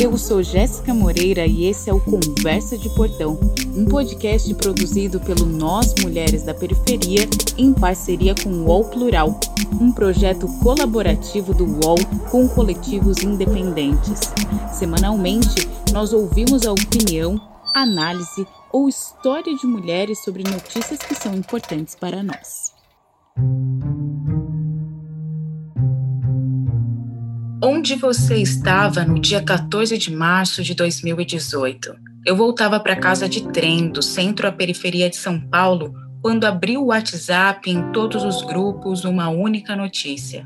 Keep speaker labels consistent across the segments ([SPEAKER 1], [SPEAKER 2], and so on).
[SPEAKER 1] Eu sou Jéssica Moreira e esse é o Conversa de Portão, um podcast produzido pelo Nós Mulheres da Periferia em parceria com o UOL Plural, um projeto colaborativo do UOL com coletivos independentes. Semanalmente, nós ouvimos a opinião, análise ou história de mulheres sobre notícias que são importantes para nós. Onde você estava no dia 14 de março de 2018? Eu voltava para casa de trem do centro à periferia de São Paulo quando abri o WhatsApp em todos os grupos uma única notícia.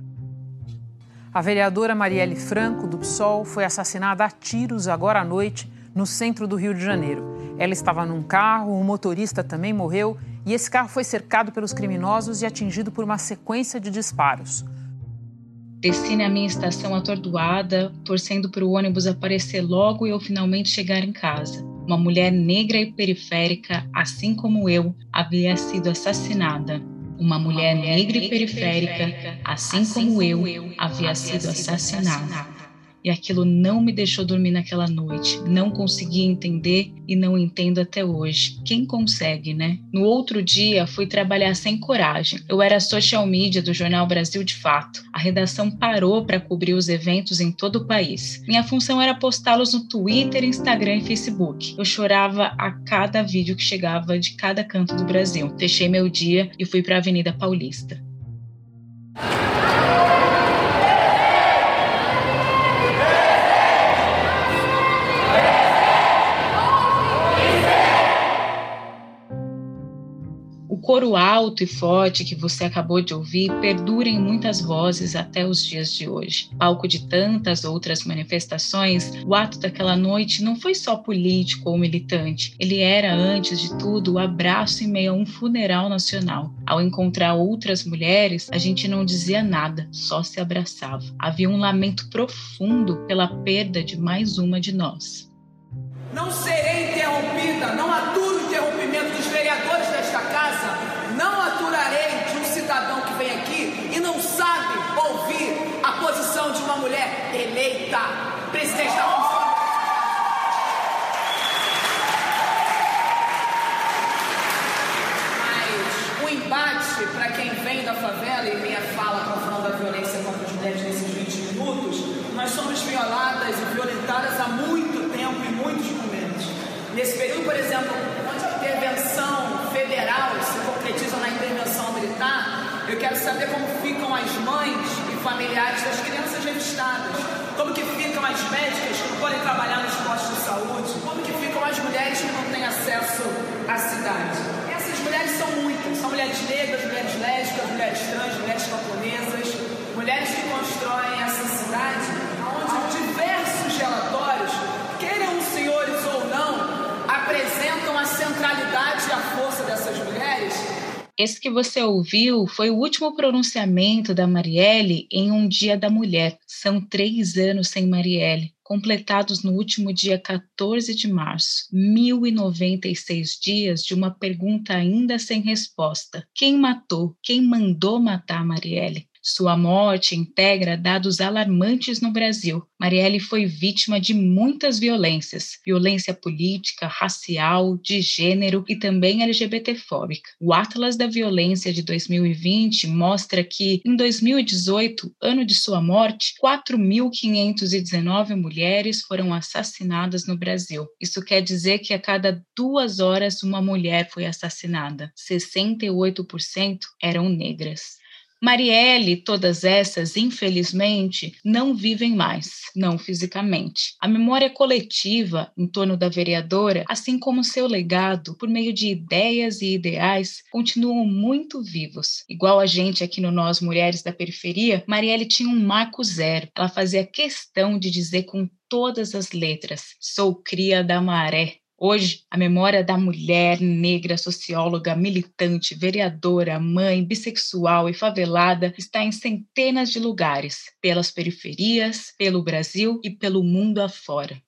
[SPEAKER 2] A vereadora Marielle Franco, do PSOL, foi assassinada a tiros agora à noite no centro do Rio de Janeiro. Ela estava num carro, o motorista também morreu e esse carro foi cercado pelos criminosos e atingido por uma sequência de disparos.
[SPEAKER 1] Desci na minha estação atordoada, torcendo para o ônibus aparecer logo e eu finalmente chegar em casa. Uma mulher negra e periférica, assim como eu, havia sido assassinada. Uma mulher negra e periférica, assim como eu, havia sido assassinada e aquilo não me deixou dormir naquela noite. Não consegui entender e não entendo até hoje. Quem consegue, né? No outro dia, fui trabalhar sem coragem. Eu era social media do jornal Brasil de Fato. A redação parou para cobrir os eventos em todo o país. Minha função era postá-los no Twitter, Instagram e Facebook. Eu chorava a cada vídeo que chegava de cada canto do Brasil. Fechei meu dia e fui para a Avenida Paulista. Coro alto e forte que você acabou de ouvir perdura em muitas vozes até os dias de hoje. Palco de tantas outras manifestações, o ato daquela noite não foi só político ou militante, ele era, antes de tudo, o abraço em meio a um funeral nacional. Ao encontrar outras mulheres, a gente não dizia nada, só se abraçava. Havia um lamento profundo pela perda de mais uma de nós.
[SPEAKER 3] Não serei interrompida, não aturo o interrompimento dos vereadores eleita, presidente da Comissão. Mas o embate para quem vem da favela e minha fala falando da violência contra as mulheres nesses 20 minutos, nós somos violadas e violentadas há muito tempo e muitos momentos. Nesse período, por exemplo, onde a intervenção federal se concretiza na intervenção militar, eu quero saber como ficam as mães e familiares das crianças revistadas, como que ficam as médicas que não podem trabalhar nos postos de saúde, como que ficam as mulheres que não têm acesso à cidade. Essas mulheres são muitas, são mulheres negras, mulheres lésbicas, mulheres trans, mulheres camponesas, mulheres que constroem essa cidade onde diversos relatórios, queiram os senhores ou não, apresentam a centralidade e a força dessas mulheres.
[SPEAKER 1] Esse que você ouviu foi o último pronunciamento da Marielle em um Dia da Mulher. São três anos sem Marielle, completados no último dia 14 de março. 1096 dias de uma pergunta ainda sem resposta. Quem matou? Quem mandou matar Marielle? Sua morte integra dados alarmantes no Brasil. Marielle foi vítima de muitas violências: violência política, racial, de gênero e também LGBTfóbica. O Atlas da Violência de 2020 mostra que, em 2018, ano de sua morte, 4.519 mulheres foram assassinadas no Brasil. Isso quer dizer que a cada duas horas uma mulher foi assassinada. 68% eram negras. Marielle, todas essas, infelizmente, não vivem mais, não fisicamente. A memória coletiva em torno da vereadora, assim como seu legado, por meio de ideias e ideais, continuam muito vivos. Igual a gente aqui no Nós Mulheres da Periferia, Marielle tinha um marco zero. Ela fazia questão de dizer com todas as letras: sou cria da maré, Hoje, a memória da mulher negra, socióloga, militante, vereadora, mãe, bissexual e favelada está em centenas de lugares, pelas periferias, pelo Brasil e pelo mundo afora.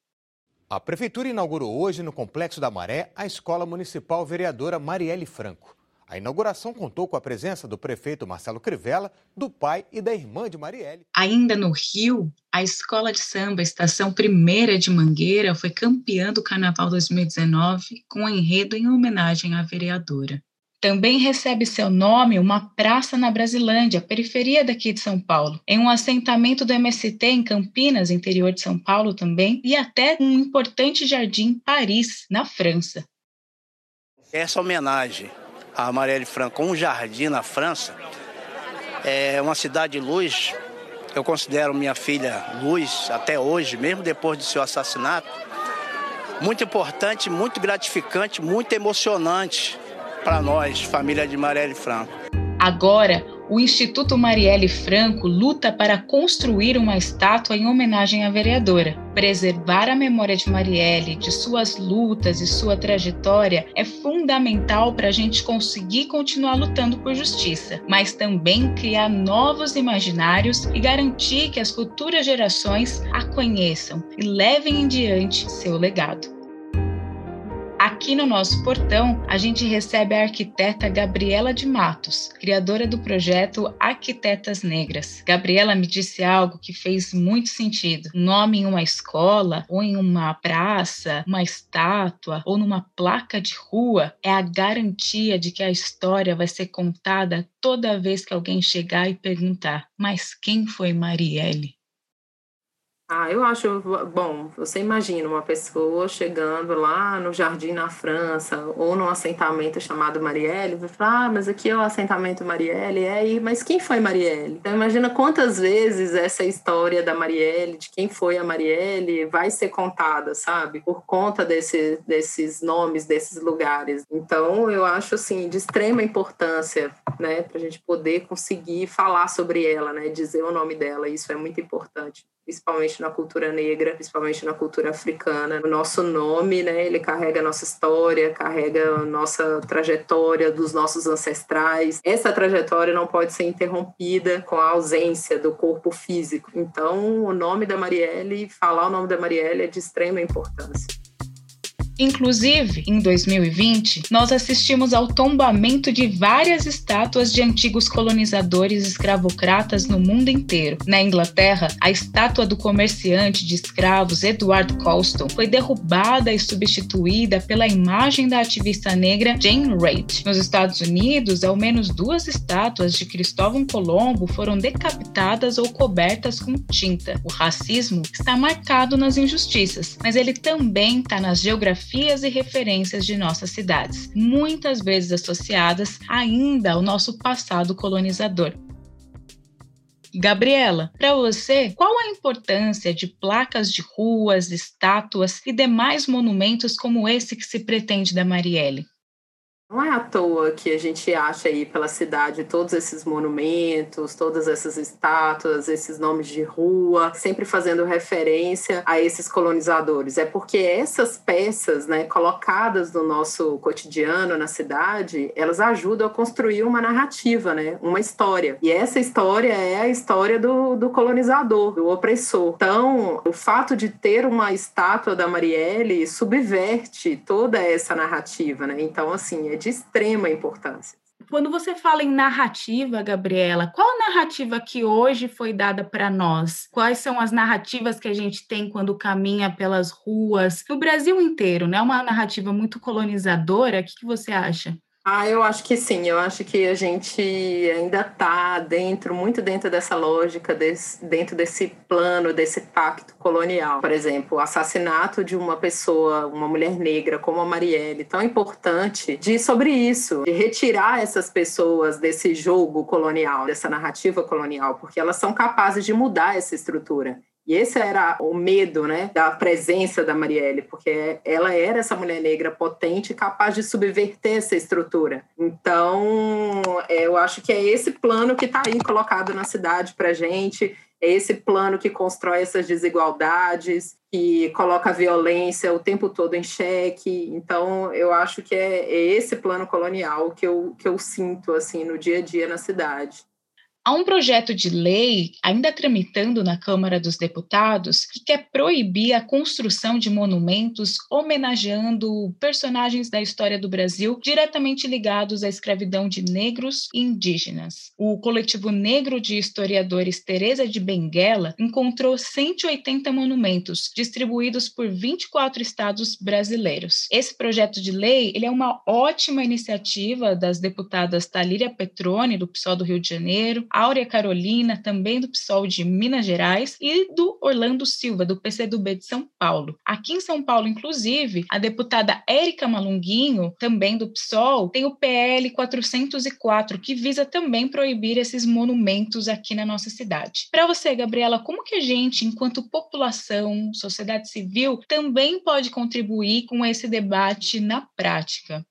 [SPEAKER 4] A Prefeitura inaugurou hoje, no Complexo da Maré, a Escola Municipal Vereadora Marielle Franco. A inauguração contou com a presença do prefeito Marcelo Crivella, do pai e da irmã de Marielle.
[SPEAKER 1] Ainda no Rio, a Escola de Samba Estação Primeira de Mangueira foi campeã do Carnaval 2019 com um enredo em homenagem à vereadora. Também recebe seu nome uma praça na Brasilândia, periferia daqui de São Paulo, em um assentamento do MST em Campinas, interior de São Paulo também, e até um importante jardim em Paris, na França.
[SPEAKER 5] Essa homenagem a Marielle Franco, um jardim na França, é uma cidade de luz. Eu considero minha filha luz até hoje, mesmo depois do seu assassinato. Muito importante, muito gratificante, muito emocionante para nós, família de Marielle Franco.
[SPEAKER 1] Agora, o Instituto Marielle Franco luta para construir uma estátua em homenagem à vereadora. Preservar a memória de Marielle, de suas lutas e sua trajetória é fundamental para a gente conseguir continuar lutando por justiça, mas também criar novos imaginários e garantir que as futuras gerações a conheçam e levem em diante seu legado. Aqui no nosso portão, a gente recebe a arquiteta Gabriela de Matos, criadora do projeto Arquitetas Negras. Gabriela me disse algo que fez muito sentido. Um nome em uma escola, ou em uma praça, uma estátua, ou numa placa de rua é a garantia de que a história vai ser contada toda vez que alguém chegar e perguntar: mas quem foi Marielle?
[SPEAKER 6] Ah, eu acho, bom, você imagina uma pessoa chegando lá no jardim na França ou num assentamento chamado Marielle, vai falar, ah, mas aqui é o assentamento Marielle, é aí, mas quem foi Marielle? Então imagina quantas vezes essa história da Marielle, de quem foi a Marielle, vai ser contada, sabe? Por conta desse, desses nomes, desses lugares. Então eu acho, assim, de extrema importância, né, para a gente poder conseguir falar sobre ela, né, dizer o nome dela, isso é muito importante principalmente na cultura negra, principalmente na cultura africana. O nosso nome, né, ele carrega a nossa história, carrega a nossa trajetória dos nossos ancestrais. Essa trajetória não pode ser interrompida com a ausência do corpo físico. Então, o nome da Marielle, falar o nome da Marielle é de extrema importância.
[SPEAKER 1] Inclusive, em 2020, nós assistimos ao tombamento de várias estátuas de antigos colonizadores escravocratas no mundo inteiro. Na Inglaterra, a estátua do comerciante de escravos Edward Colston foi derrubada e substituída pela imagem da ativista negra Jane Reid. Nos Estados Unidos, ao menos duas estátuas de Cristóvão Colombo foram decapitadas ou cobertas com tinta. O racismo está marcado nas injustiças, mas ele também está nas geografias biografias e referências de nossas cidades, muitas vezes associadas ainda ao nosso passado colonizador. Gabriela, para você, qual a importância de placas de ruas, estátuas e demais monumentos como esse que se pretende da Marielle?
[SPEAKER 6] Não é à toa que a gente acha aí pela cidade todos esses monumentos, todas essas estátuas, esses nomes de rua, sempre fazendo referência a esses colonizadores. É porque essas peças, né, colocadas no nosso cotidiano na cidade, elas ajudam a construir uma narrativa, né, uma história. E essa história é a história do, do colonizador, do opressor. Então, o fato de ter uma estátua da Marielle subverte toda essa narrativa, né? Então, assim, é de extrema importância.
[SPEAKER 1] Quando você fala em narrativa, Gabriela, qual narrativa que hoje foi dada para nós? Quais são as narrativas que a gente tem quando caminha pelas ruas no Brasil inteiro? É uma narrativa muito colonizadora? O que você acha?
[SPEAKER 6] Ah, eu acho que sim. Eu acho que a gente ainda está dentro, muito dentro dessa lógica, desse, dentro desse plano, desse pacto colonial. Por exemplo, o assassinato de uma pessoa, uma mulher negra como a Marielle, tão importante, diz sobre isso, de retirar essas pessoas desse jogo colonial, dessa narrativa colonial, porque elas são capazes de mudar essa estrutura. E esse era o medo, né, da presença da Marielle, porque ela era essa mulher negra potente, capaz de subverter essa estrutura. Então, é, eu acho que é esse plano que está aí colocado na cidade para gente, é esse plano que constrói essas desigualdades, que coloca a violência o tempo todo em xeque. Então, eu acho que é, é esse plano colonial que eu, que eu sinto assim no dia a dia na cidade.
[SPEAKER 1] Há um projeto de lei ainda tramitando na Câmara dos Deputados que quer proibir a construção de monumentos homenageando personagens da história do Brasil diretamente ligados à escravidão de negros e indígenas. O coletivo negro de historiadores Teresa de Benguela encontrou 180 monumentos distribuídos por 24 estados brasileiros. Esse projeto de lei ele é uma ótima iniciativa das deputadas Talíria Petrone, do PSOL do Rio de Janeiro, Áurea Carolina, também do PSOL de Minas Gerais, e do Orlando Silva, do PCdoB de São Paulo. Aqui em São Paulo, inclusive, a deputada Érica Malunguinho, também do PSOL, tem o PL 404, que visa também proibir esses monumentos aqui na nossa cidade. Para você, Gabriela, como que a gente, enquanto população, sociedade civil, também pode contribuir com esse debate na prática?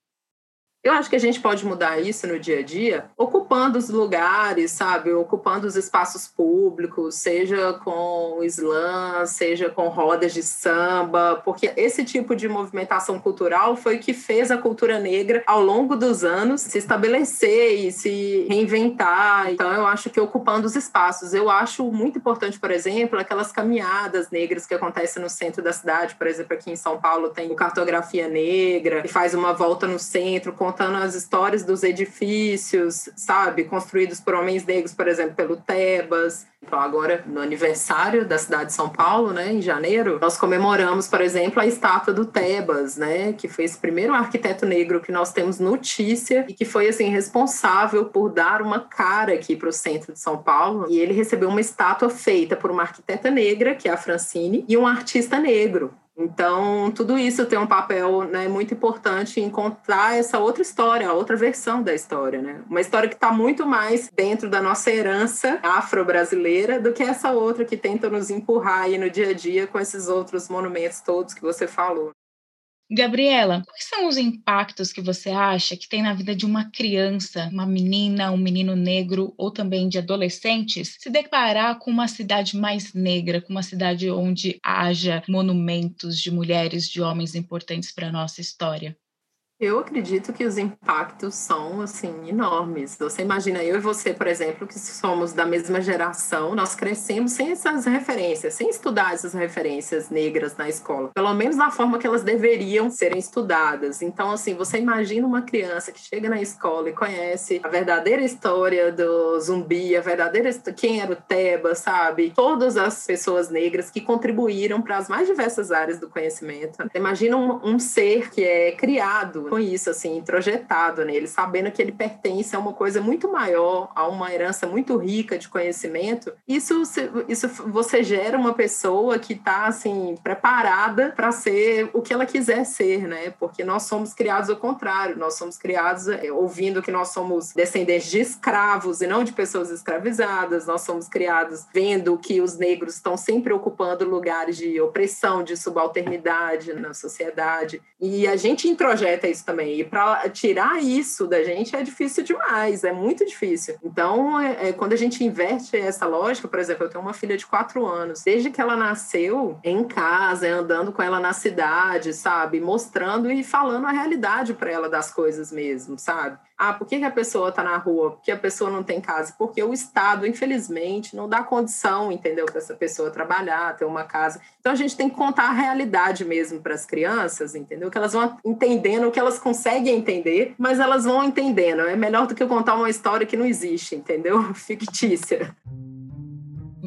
[SPEAKER 6] Eu acho que a gente pode mudar isso no dia a dia, ocupando os lugares, sabe? Ocupando os espaços públicos, seja com slam, seja com rodas de samba, porque esse tipo de movimentação cultural foi o que fez a cultura negra, ao longo dos anos, se estabelecer e se reinventar. Então, eu acho que ocupando os espaços. Eu acho muito importante, por exemplo, aquelas caminhadas negras que acontecem no centro da cidade. Por exemplo, aqui em São Paulo tem o Cartografia Negra, que faz uma volta no centro, com contando as histórias dos edifícios, sabe, construídos por homens negros, por exemplo, pelo Tebas. Então, agora, no aniversário da cidade de São Paulo, né, em janeiro, nós comemoramos, por exemplo, a estátua do Tebas, né, que foi esse primeiro arquiteto negro que nós temos notícia e que foi, assim, responsável por dar uma cara aqui para o centro de São Paulo. E ele recebeu uma estátua feita por uma arquiteta negra, que é a Francine, e um artista negro, então, tudo isso tem um papel né, muito importante em contar essa outra história, a outra versão da história. Né? Uma história que está muito mais dentro da nossa herança afro-brasileira do que essa outra que tenta nos empurrar aí no dia a dia com esses outros monumentos todos que você falou.
[SPEAKER 1] Gabriela, quais são os impactos que você acha que tem na vida de uma criança, uma menina, um menino negro ou também de adolescentes se deparar com uma cidade mais negra, com uma cidade onde haja monumentos de mulheres, de homens importantes para a nossa história?
[SPEAKER 6] Eu acredito que os impactos são assim enormes. Você imagina eu e você, por exemplo, que somos da mesma geração, nós crescemos sem essas referências, sem estudar essas referências negras na escola, pelo menos da forma que elas deveriam serem estudadas. Então, assim, você imagina uma criança que chega na escola e conhece a verdadeira história do zumbi, a verdadeira quem era o Teba, sabe? Todas as pessoas negras que contribuíram para as mais diversas áreas do conhecimento. Imagina um, um ser que é criado com isso, assim, introjetado nele, sabendo que ele pertence a uma coisa muito maior, a uma herança muito rica de conhecimento. Isso, isso você gera uma pessoa que está, assim, preparada para ser o que ela quiser ser, né? Porque nós somos criados ao contrário, nós somos criados é, ouvindo que nós somos descendentes de escravos e não de pessoas escravizadas, nós somos criados vendo que os negros estão sempre ocupando lugares de opressão, de subalternidade na sociedade. E a gente introjeta isso isso também. E para tirar isso da gente é difícil demais, é muito difícil. Então, é, é, quando a gente inverte essa lógica, por exemplo, eu tenho uma filha de quatro anos, desde que ela nasceu em casa, andando com ela na cidade, sabe? Mostrando e falando a realidade para ela das coisas mesmo, sabe? Ah, por que, que a pessoa está na rua? Porque a pessoa não tem casa? Porque o Estado, infelizmente, não dá condição, entendeu, para essa pessoa trabalhar, ter uma casa. Então a gente tem que contar a realidade mesmo para as crianças, entendeu? Que elas vão entendendo que elas conseguem entender, mas elas vão entendendo. É melhor do que contar uma história que não existe, entendeu? Fictícia.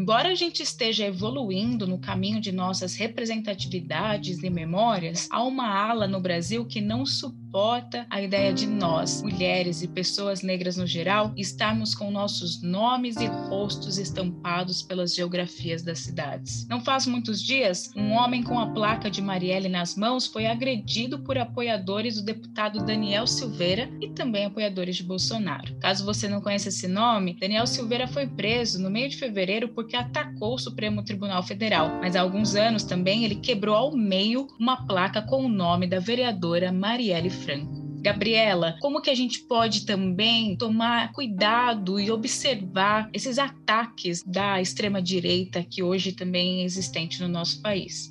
[SPEAKER 1] Embora a gente esteja evoluindo no caminho de nossas representatividades e memórias, há uma ala no Brasil que não suporta a ideia de nós, mulheres e pessoas negras no geral, estarmos com nossos nomes e rostos estampados pelas geografias das cidades. Não faz muitos dias, um homem com a placa de Marielle nas mãos foi agredido por apoiadores do deputado Daniel Silveira e também apoiadores de Bolsonaro. Caso você não conheça esse nome, Daniel Silveira foi preso no meio de fevereiro por que atacou o Supremo Tribunal Federal, mas há alguns anos também ele quebrou ao meio uma placa com o nome da vereadora Marielle Franco. Gabriela, como que a gente pode também tomar cuidado e observar esses ataques da extrema direita que hoje também é existente no nosso país?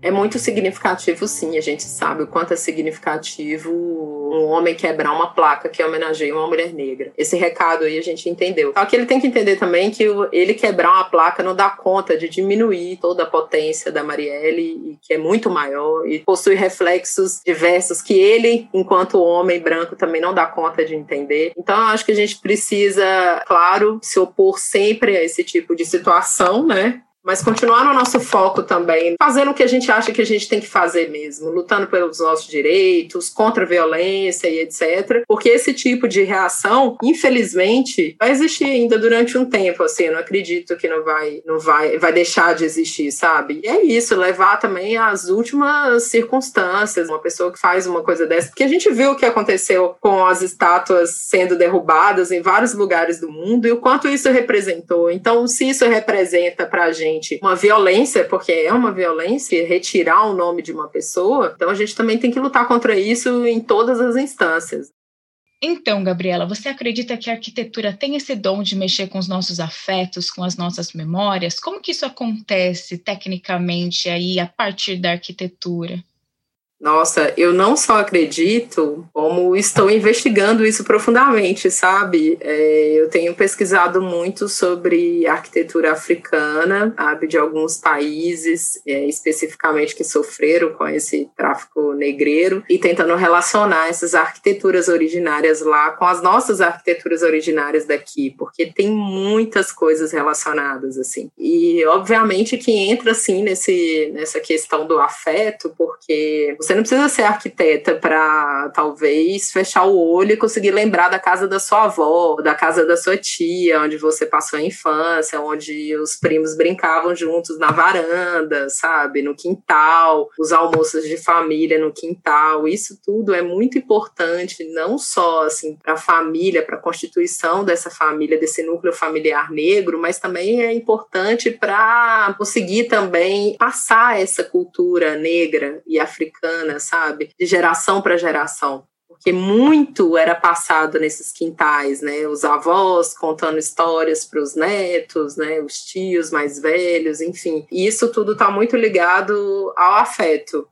[SPEAKER 6] É muito significativo, sim. A gente sabe o quanto é significativo um homem quebrar uma placa que homenageia uma mulher negra. Esse recado aí a gente entendeu. Só que ele tem que entender também que ele quebrar uma placa não dá conta de diminuir toda a potência da Marielle, que é muito maior e possui reflexos diversos que ele, enquanto homem branco, também não dá conta de entender. Então, eu acho que a gente precisa, claro, se opor sempre a esse tipo de situação, né? Mas continuar no nosso foco também, fazendo o que a gente acha que a gente tem que fazer mesmo, lutando pelos nossos direitos, contra a violência e etc. Porque esse tipo de reação, infelizmente, vai existir ainda durante um tempo, assim, eu não acredito que não vai, não vai, vai deixar de existir, sabe? E é isso, levar também às últimas circunstâncias, uma pessoa que faz uma coisa dessa, porque a gente viu o que aconteceu com as estátuas sendo derrubadas em vários lugares do mundo e o quanto isso representou. Então, se isso representa pra gente uma violência, porque é uma violência, retirar o nome de uma pessoa, então a gente também tem que lutar contra isso em todas as instâncias.
[SPEAKER 1] Então, Gabriela, você acredita que a arquitetura tem esse dom de mexer com os nossos afetos, com as nossas memórias? Como que isso acontece tecnicamente aí a partir da arquitetura?
[SPEAKER 6] Nossa, eu não só acredito, como estou investigando isso profundamente, sabe? É, eu tenho pesquisado muito sobre arquitetura africana, sabe, de alguns países, é, especificamente que sofreram com esse tráfico negreiro, e tentando relacionar essas arquiteturas originárias lá com as nossas arquiteturas originárias daqui, porque tem muitas coisas relacionadas, assim. E, obviamente, que entra, assim, nesse, nessa questão do afeto, porque você não precisa ser arquiteta para talvez fechar o olho e conseguir lembrar da casa da sua avó, da casa da sua tia, onde você passou a infância, onde os primos brincavam juntos na varanda, sabe, no quintal, os almoços de família no quintal. Isso tudo é muito importante, não só assim para a família, para a constituição dessa família, desse núcleo familiar negro, mas também é importante para conseguir também passar essa cultura negra e africana sabe? De geração para geração. Porque muito era passado nesses quintais, né? Os avós contando histórias para os netos, né? Os tios mais velhos, enfim. E isso tudo está muito ligado ao afeto.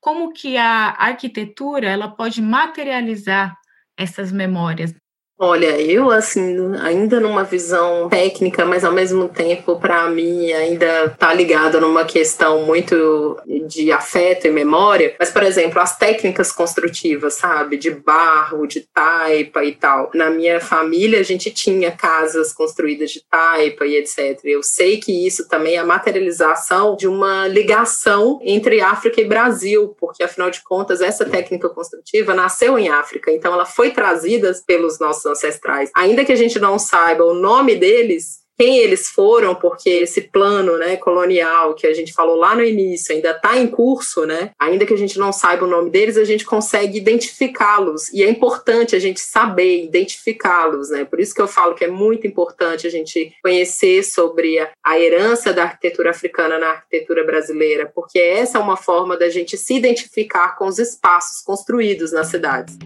[SPEAKER 1] Como que a arquitetura ela pode materializar essas memórias?
[SPEAKER 6] Olha, eu assim, ainda numa visão técnica, mas ao mesmo tempo, para mim, ainda tá ligado numa questão muito de afeto e memória. Mas, por exemplo, as técnicas construtivas, sabe? De barro, de taipa e tal. Na minha família, a gente tinha casas construídas de taipa e etc. Eu sei que isso também é a materialização de uma ligação entre África e Brasil, porque afinal de contas, essa técnica construtiva nasceu em África, então ela foi trazida pelos nossos ancestrais. Ainda que a gente não saiba o nome deles, quem eles foram, porque esse plano né, colonial que a gente falou lá no início ainda está em curso, né? Ainda que a gente não saiba o nome deles, a gente consegue identificá-los. E é importante a gente saber identificá-los, né? Por isso que eu falo que é muito importante a gente conhecer sobre a, a herança da arquitetura africana na arquitetura brasileira, porque essa é uma forma da gente se identificar com os espaços construídos nas cidades.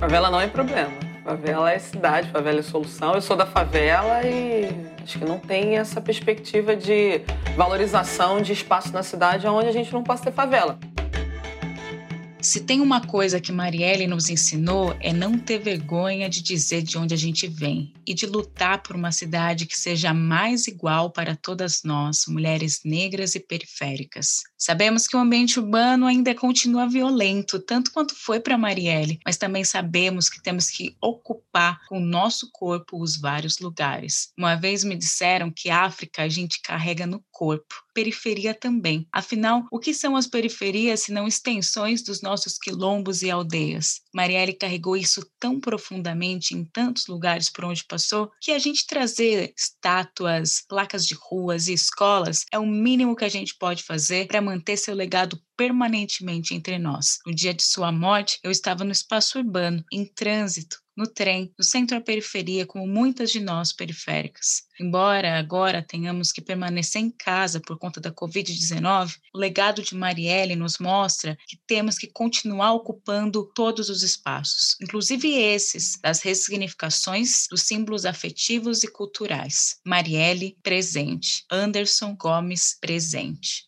[SPEAKER 3] Favela não é problema. Favela é cidade, favela é solução. Eu sou da favela e acho que não tem essa perspectiva de valorização de espaço na cidade onde a gente não possa ter favela.
[SPEAKER 1] Se tem uma coisa que Marielle nos ensinou é não ter vergonha de dizer de onde a gente vem e de lutar por uma cidade que seja mais igual para todas nós, mulheres negras e periféricas. Sabemos que o ambiente urbano ainda continua violento, tanto quanto foi para Marielle, mas também sabemos que temos que ocupar com o nosso corpo os vários lugares. Uma vez me disseram que África a gente carrega no corpo, periferia também. Afinal, o que são as periferias se não extensões dos nossos quilombos e aldeias? Marielle carregou isso tão profundamente em tantos lugares por onde passou que a gente trazer estátuas, placas de ruas e escolas é o mínimo que a gente pode fazer para manter seu legado permanentemente entre nós. No dia de sua morte, eu estava no espaço urbano, em trânsito, no trem, no centro à periferia, como muitas de nós periféricas. Embora agora tenhamos que permanecer em casa por conta da Covid-19, o legado de Marielle nos mostra que temos que continuar ocupando todos os espaços, inclusive esses das ressignificações dos símbolos afetivos e culturais. Marielle, presente. Anderson Gomes, presente.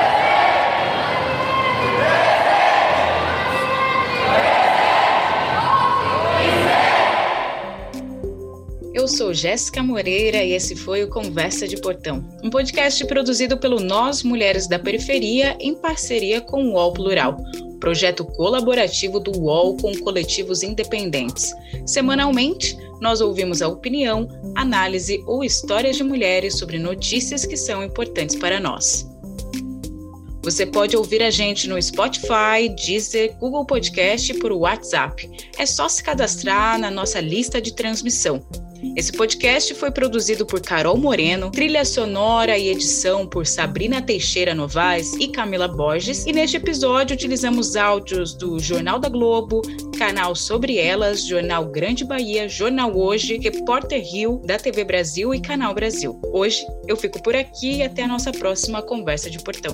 [SPEAKER 1] Eu sou Jéssica Moreira e esse foi o Conversa de Portão, um podcast produzido pelo Nós Mulheres da Periferia em parceria com o UOL Plural, projeto colaborativo do UOL com coletivos independentes. Semanalmente, nós ouvimos a opinião, análise ou histórias de mulheres sobre notícias que são importantes para nós. Você pode ouvir a gente no Spotify, Deezer, Google Podcast e por WhatsApp. É só se cadastrar na nossa lista de transmissão. Esse podcast foi produzido por Carol Moreno, trilha sonora e edição por Sabrina Teixeira Novaes e Camila Borges. E neste episódio utilizamos áudios do Jornal da Globo, Canal Sobre Elas, Jornal Grande Bahia, Jornal Hoje, Repórter Rio, da TV Brasil e Canal Brasil. Hoje eu fico por aqui e até a nossa próxima conversa de portão.